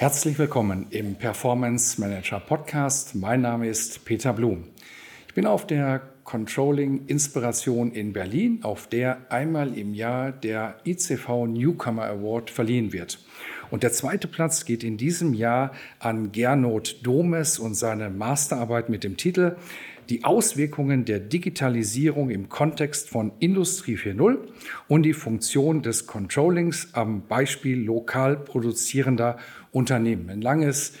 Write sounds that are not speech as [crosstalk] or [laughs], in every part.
Herzlich willkommen im Performance Manager Podcast. Mein Name ist Peter Blum. Ich bin auf der Controlling Inspiration in Berlin, auf der einmal im Jahr der ICV Newcomer Award verliehen wird. Und der zweite Platz geht in diesem Jahr an Gernot Domes und seine Masterarbeit mit dem Titel die Auswirkungen der Digitalisierung im Kontext von Industrie 4.0 und die Funktion des Controllings am Beispiel lokal produzierender Unternehmen. Ein langes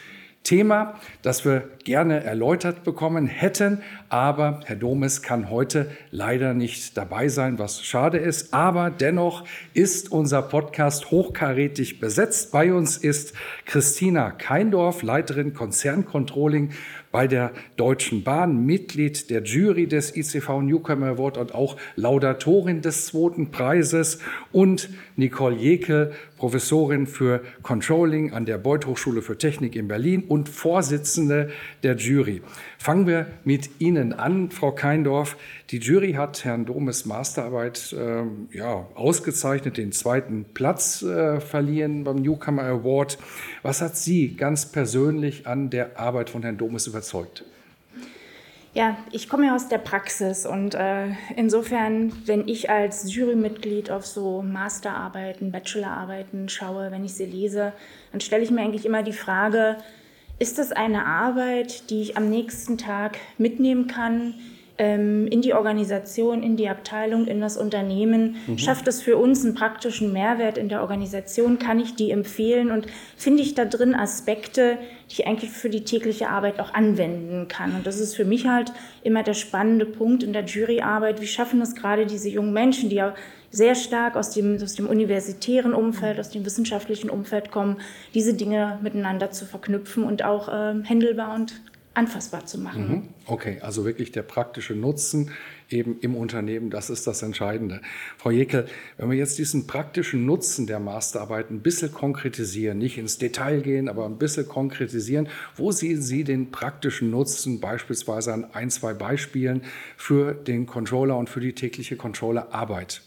Thema, das wir gerne erläutert bekommen hätten, aber Herr Domes kann heute leider nicht dabei sein, was schade ist. Aber dennoch ist unser Podcast hochkarätig besetzt. Bei uns ist Christina Keindorf, Leiterin Konzerncontrolling bei der Deutschen Bahn, Mitglied der Jury des ICV Newcomer Award und auch Laudatorin des zweiten Preises und Nicole Jekel, Professorin für Controlling an der Beuth Hochschule für Technik in Berlin und Vorsitzende der Jury. Fangen wir mit Ihnen an, Frau Keindorf. Die Jury hat Herrn Domes Masterarbeit äh, ja, ausgezeichnet, den zweiten Platz äh, verliehen beim Newcomer Award. Was hat Sie ganz persönlich an der Arbeit von Herrn Domes überzeugt? Ja, ich komme ja aus der Praxis und äh, insofern, wenn ich als Jurymitglied auf so Masterarbeiten, Bachelorarbeiten schaue, wenn ich sie lese, dann stelle ich mir eigentlich immer die Frage, ist das eine Arbeit, die ich am nächsten Tag mitnehmen kann ähm, in die Organisation, in die Abteilung, in das Unternehmen? Mhm. Schafft es für uns einen praktischen Mehrwert in der Organisation? Kann ich die empfehlen? Und finde ich da drin Aspekte, die ich eigentlich für die tägliche Arbeit auch anwenden kann? Und das ist für mich halt immer der spannende Punkt in der Juryarbeit. Wie schaffen es gerade diese jungen Menschen, die ja sehr stark aus dem, aus dem universitären Umfeld, aus dem wissenschaftlichen Umfeld kommen, diese Dinge miteinander zu verknüpfen und auch äh, händelbar und anfassbar zu machen. Mhm. Okay, also wirklich der praktische Nutzen eben im Unternehmen, das ist das Entscheidende. Frau Jekel, wenn wir jetzt diesen praktischen Nutzen der Masterarbeit ein bisschen konkretisieren, nicht ins Detail gehen, aber ein bisschen konkretisieren, wo sehen Sie den praktischen Nutzen beispielsweise an ein, zwei Beispielen für den Controller und für die tägliche Controllerarbeit?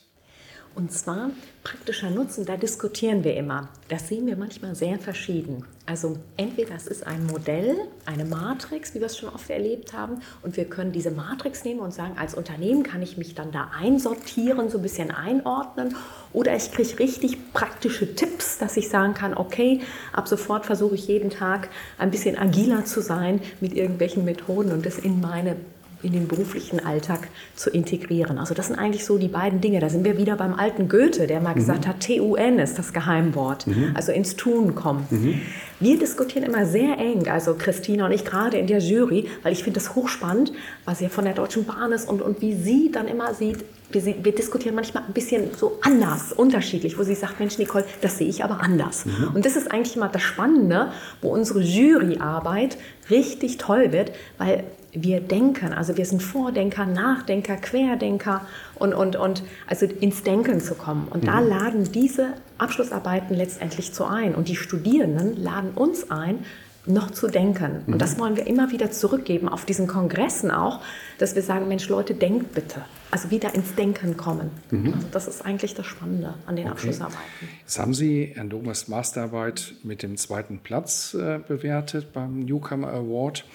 Und zwar praktischer Nutzen, da diskutieren wir immer. Das sehen wir manchmal sehr verschieden. Also entweder es ist ein Modell, eine Matrix, wie wir es schon oft erlebt haben, und wir können diese Matrix nehmen und sagen, als Unternehmen kann ich mich dann da einsortieren, so ein bisschen einordnen, oder ich kriege richtig praktische Tipps, dass ich sagen kann, okay, ab sofort versuche ich jeden Tag ein bisschen agiler zu sein mit irgendwelchen Methoden und das in meine in den beruflichen Alltag zu integrieren. Also das sind eigentlich so die beiden Dinge. Da sind wir wieder beim alten Goethe, der mal mhm. gesagt hat, TUN ist das Geheimwort, mhm. also ins Tun kommen. Mhm. Wir diskutieren immer sehr eng, also Christina und ich gerade in der Jury, weil ich finde das hochspannend, was ja von der Deutschen Bahn ist und, und wie sie dann immer sieht, wir, wir, diskutieren manchmal ein bisschen so anders, unterschiedlich, wo sie sagt, Mensch, Nicole, das sehe ich aber anders. Mhm. Und das ist eigentlich immer das Spannende, wo unsere Juryarbeit richtig toll wird, weil wir denken, also wir sind Vordenker, Nachdenker, Querdenker und, und, und also ins Denken zu kommen. Und mhm. da laden diese Abschlussarbeiten letztendlich zu ein. Und die Studierenden laden uns ein, noch zu denken. Und das mhm. wollen wir immer wieder zurückgeben, auf diesen Kongressen auch, dass wir sagen, Mensch, Leute, denkt bitte. Also wieder ins Denken kommen. Mhm. Also das ist eigentlich das Spannende an den okay. Abschlussarbeiten. Jetzt haben Sie Herrn Domas Masterarbeit mit dem zweiten Platz äh, bewertet beim Newcomer Award.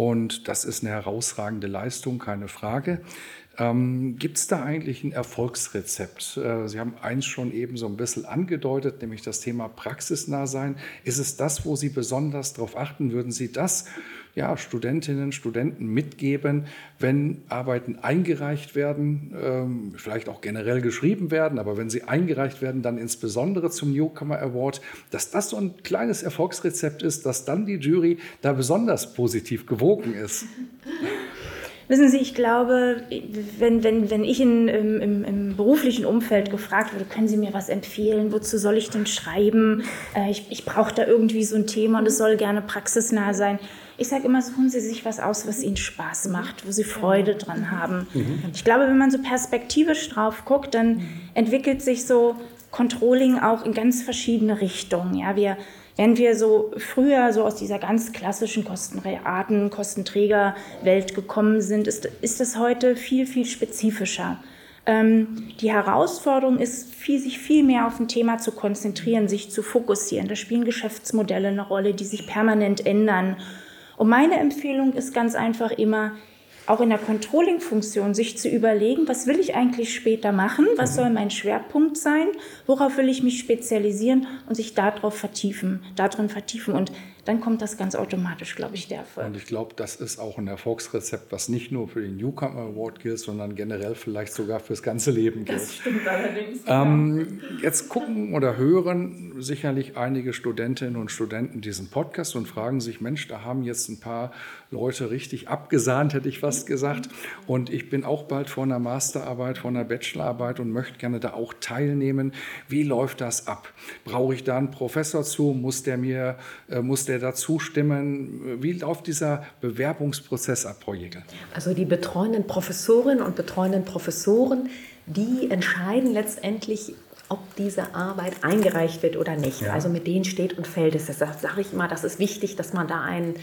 Und das ist eine herausragende Leistung, keine Frage. Ähm, Gibt es da eigentlich ein Erfolgsrezept? Äh, Sie haben eins schon eben so ein bisschen angedeutet, nämlich das Thema praxisnah sein. Ist es das, wo Sie besonders darauf achten? Würden Sie das ja, Studentinnen, Studenten mitgeben, wenn Arbeiten eingereicht werden, ähm, vielleicht auch generell geschrieben werden, aber wenn sie eingereicht werden, dann insbesondere zum Newcomer Award, dass das so ein kleines Erfolgsrezept ist, dass dann die Jury da besonders positiv gewogen ist. Wissen Sie, ich glaube, wenn, wenn, wenn ich in, im, im, beruflichen Umfeld gefragt würde, können Sie mir was empfehlen, wozu soll ich denn schreiben? Äh, ich ich brauche da irgendwie so ein Thema und es soll gerne praxisnah sein. Ich sage immer, suchen Sie sich was aus, was Ihnen Spaß macht, wo Sie Freude dran haben. Mhm. Ich glaube, wenn man so perspektivisch drauf guckt, dann entwickelt sich so Controlling auch in ganz verschiedene Richtungen. Ja, wir wenn wir so früher so aus dieser ganz klassischen Kostenraten, Kostenträgerwelt gekommen sind, ist, ist es heute viel, viel spezifischer. Ähm, die Herausforderung ist, viel, sich viel mehr auf ein Thema zu konzentrieren, sich zu fokussieren. Da spielen Geschäftsmodelle eine Rolle, die sich permanent ändern. Und meine Empfehlung ist ganz einfach immer, auch in der Controlling-Funktion sich zu überlegen, was will ich eigentlich später machen, was soll mein Schwerpunkt sein, worauf will ich mich spezialisieren und sich darauf vertiefen, darin vertiefen. Und dann kommt das ganz automatisch, glaube ich, der Erfolg. Und ich glaube, das ist auch ein Erfolgsrezept, was nicht nur für den Newcomer Award gilt, sondern generell vielleicht sogar fürs ganze Leben gilt. Das stimmt allerdings. Ähm, jetzt gucken oder hören sicherlich einige Studentinnen und Studenten diesen Podcast und fragen sich, Mensch, da haben jetzt ein paar Leute richtig abgesahnt, hätte ich fast gesagt. Und ich bin auch bald vor einer Masterarbeit, vor einer Bachelorarbeit und möchte gerne da auch teilnehmen. Wie läuft das ab? Brauche ich da einen Professor zu? Muss der mir, äh, muss der dazu stimmen? Wie läuft dieser Bewerbungsprozess ab, Frau Jäger? Also die betreuenden Professorinnen und betreuenden Professoren, die entscheiden letztendlich, ob diese Arbeit eingereicht wird oder nicht. Ja. Also mit denen steht und fällt es. Deshalb sage ich immer, das ist wichtig, dass man da einen,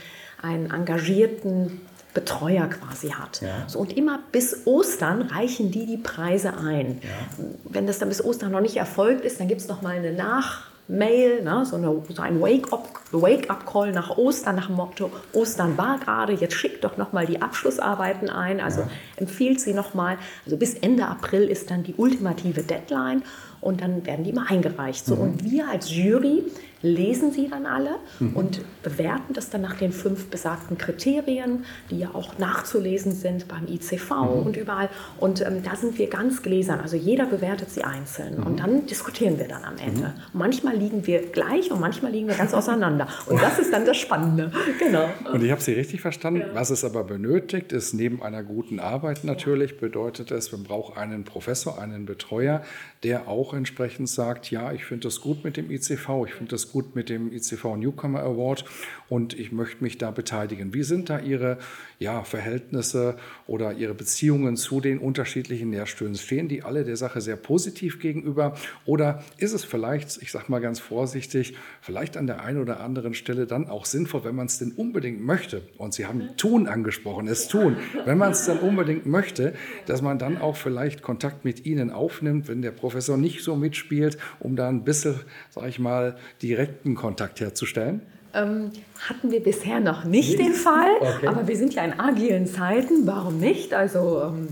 einen engagierten Betreuer quasi hat. Ja. So, und immer bis Ostern reichen die die Preise ein. Ja. Wenn das dann bis Ostern noch nicht erfolgt ist, dann gibt es noch mal eine Nach- Mail, ne, so, eine, so ein Wake-up-Call Wake nach Ostern, nach dem Motto, Ostern war gerade, jetzt schickt doch nochmal die Abschlussarbeiten ein, also ja. empfiehlt sie nochmal, also bis Ende April ist dann die ultimative Deadline und dann werden die immer eingereicht. So, mhm. Und wir als Jury lesen sie dann alle mhm. und bewerten das dann nach den fünf besagten Kriterien, die ja auch nachzulesen sind beim ICV mhm. und überall. Und ähm, da sind wir ganz gläsern. Also jeder bewertet sie einzeln. Mhm. Und dann diskutieren wir dann am Ende. Mhm. Manchmal liegen wir gleich und manchmal liegen wir ganz auseinander. Und das ist dann das Spannende. [laughs] Genau. Und ich habe Sie richtig verstanden. Ja. Was es aber benötigt, ist neben einer guten Arbeit natürlich, bedeutet es, man braucht einen Professor, einen Betreuer, der auch entsprechend sagt, ja, ich finde das gut mit dem ICV, ich finde das gut mit dem ICV Newcomer Award und ich möchte mich da beteiligen. Wie sind da Ihre ja, Verhältnisse oder Ihre Beziehungen zu den unterschiedlichen Lehrstühlen? Stehen die alle der Sache sehr positiv gegenüber oder ist es vielleicht, ich sage mal ganz vorsichtig, vielleicht an der einen oder anderen Stelle dann auch sinnvoll, wenn man es denn unbedingt möchte, und Sie haben Tun angesprochen, es tun, wenn man es dann unbedingt möchte, dass man dann auch vielleicht Kontakt mit Ihnen aufnimmt, wenn der Professor nicht so mitspielt, um da ein bisschen, sage ich mal, direkten Kontakt herzustellen? Ähm, hatten wir bisher noch nicht den Fall, okay. aber wir sind ja in agilen Zeiten, warum nicht? Also ähm,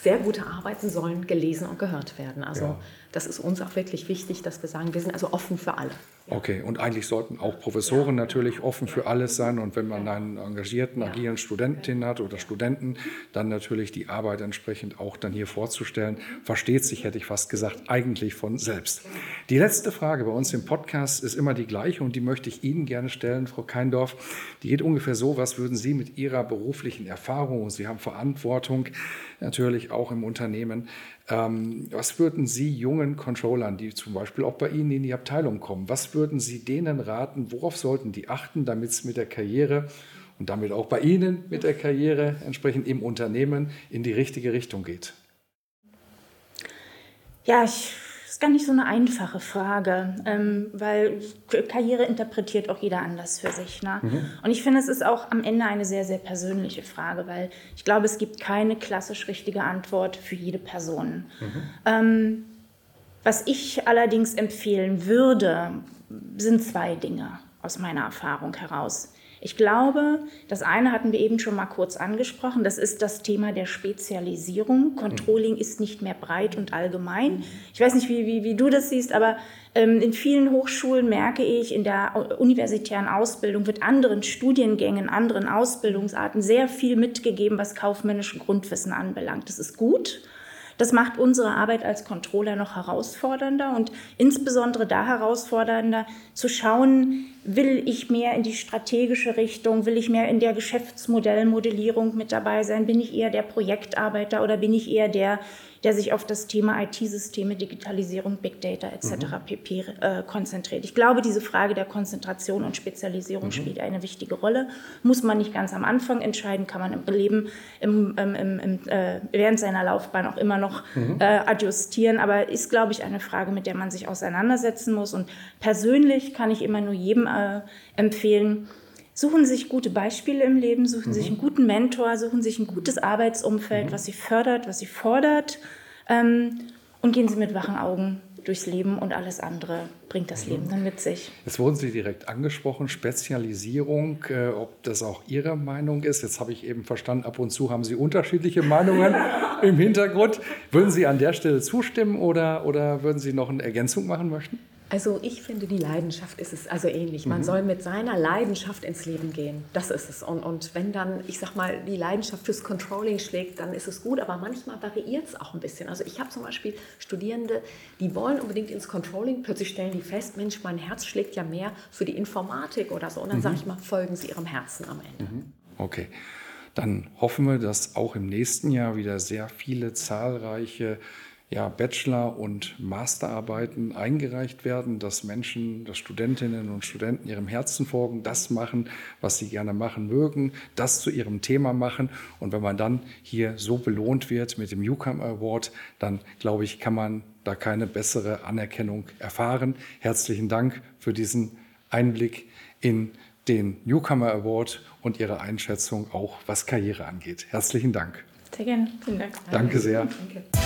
sehr gute Arbeiten sollen gelesen und gehört werden. Also ja. Das ist uns auch wirklich wichtig, dass wir sagen, wir sind also offen für alle. Okay, und eigentlich sollten auch Professoren natürlich offen für alles sein. Und wenn man einen engagierten, agilen Studentin hat oder Studenten, dann natürlich die Arbeit entsprechend auch dann hier vorzustellen, versteht sich, hätte ich fast gesagt, eigentlich von selbst. Die letzte Frage bei uns im Podcast ist immer die gleiche und die möchte ich Ihnen gerne stellen, Frau Keindorf. Die geht ungefähr so, was würden Sie mit Ihrer beruflichen Erfahrung, und Sie haben Verantwortung natürlich auch im Unternehmen, ähm, was würden Sie jungen Controllern, die zum Beispiel auch bei Ihnen in die Abteilung kommen, was würden Sie denen raten, worauf sollten die achten, damit es mit der Karriere und damit auch bei Ihnen mit der Karriere entsprechend im Unternehmen in die richtige Richtung geht? Ja, ich gar nicht so eine einfache Frage, ähm, weil Karriere interpretiert auch jeder anders für sich. Ne? Mhm. Und ich finde, es ist auch am Ende eine sehr, sehr persönliche Frage, weil ich glaube, es gibt keine klassisch richtige Antwort für jede Person. Mhm. Ähm, was ich allerdings empfehlen würde, sind zwei Dinge aus meiner Erfahrung heraus. Ich glaube, das eine hatten wir eben schon mal kurz angesprochen, das ist das Thema der Spezialisierung. Controlling ist nicht mehr breit und allgemein. Ich weiß nicht, wie, wie, wie du das siehst, aber ähm, in vielen Hochschulen merke ich, in der universitären Ausbildung wird anderen Studiengängen, anderen Ausbildungsarten sehr viel mitgegeben, was kaufmännischen Grundwissen anbelangt. Das ist gut. Das macht unsere Arbeit als Controller noch herausfordernder und insbesondere da herausfordernder zu schauen, will ich mehr in die strategische Richtung, will ich mehr in der Geschäftsmodellmodellierung mit dabei sein, bin ich eher der Projektarbeiter oder bin ich eher der, der sich auf das Thema IT-Systeme, Digitalisierung, Big Data etc. Mhm. pp. Äh, konzentriert. Ich glaube, diese Frage der Konzentration und Spezialisierung mhm. spielt eine wichtige Rolle. Muss man nicht ganz am Anfang entscheiden, kann man im Leben im, im, im, äh, während seiner Laufbahn auch immer noch mhm. äh, adjustieren. Aber ist, glaube ich, eine Frage, mit der man sich auseinandersetzen muss. Und persönlich kann ich immer nur jedem äh, empfehlen, Suchen Sie sich gute Beispiele im Leben, suchen mhm. sich einen guten Mentor, suchen sich ein gutes Arbeitsumfeld, mhm. was Sie fördert, was Sie fordert ähm, und gehen Sie mit wachen Augen durchs Leben und alles andere bringt das Leben dann mit sich. Jetzt wurden Sie direkt angesprochen, Spezialisierung, äh, ob das auch Ihre Meinung ist. Jetzt habe ich eben verstanden, ab und zu haben Sie unterschiedliche [laughs] Meinungen im Hintergrund. Würden Sie an der Stelle zustimmen oder, oder würden Sie noch eine Ergänzung machen möchten? Also ich finde, die Leidenschaft ist es also ähnlich. Man mhm. soll mit seiner Leidenschaft ins Leben gehen. Das ist es. Und, und wenn dann, ich sag mal, die Leidenschaft fürs Controlling schlägt, dann ist es gut. Aber manchmal variiert es auch ein bisschen. Also ich habe zum Beispiel Studierende, die wollen unbedingt ins Controlling. Plötzlich stellen die fest, Mensch, mein Herz schlägt ja mehr für die Informatik oder so. Und dann mhm. sage ich mal, folgen Sie Ihrem Herzen am Ende. Mhm. Okay. Dann hoffen wir, dass auch im nächsten Jahr wieder sehr viele zahlreiche ja, Bachelor- und Masterarbeiten eingereicht werden, dass Menschen, dass Studentinnen und Studenten ihrem Herzen folgen, das machen, was sie gerne machen mögen, das zu ihrem Thema machen. Und wenn man dann hier so belohnt wird mit dem Newcomer Award, dann glaube ich, kann man da keine bessere Anerkennung erfahren. Herzlichen Dank für diesen Einblick in den Newcomer Award und Ihre Einschätzung auch, was Karriere angeht. Herzlichen Dank. Sehr gerne. Vielen Dank. Danke sehr. Danke.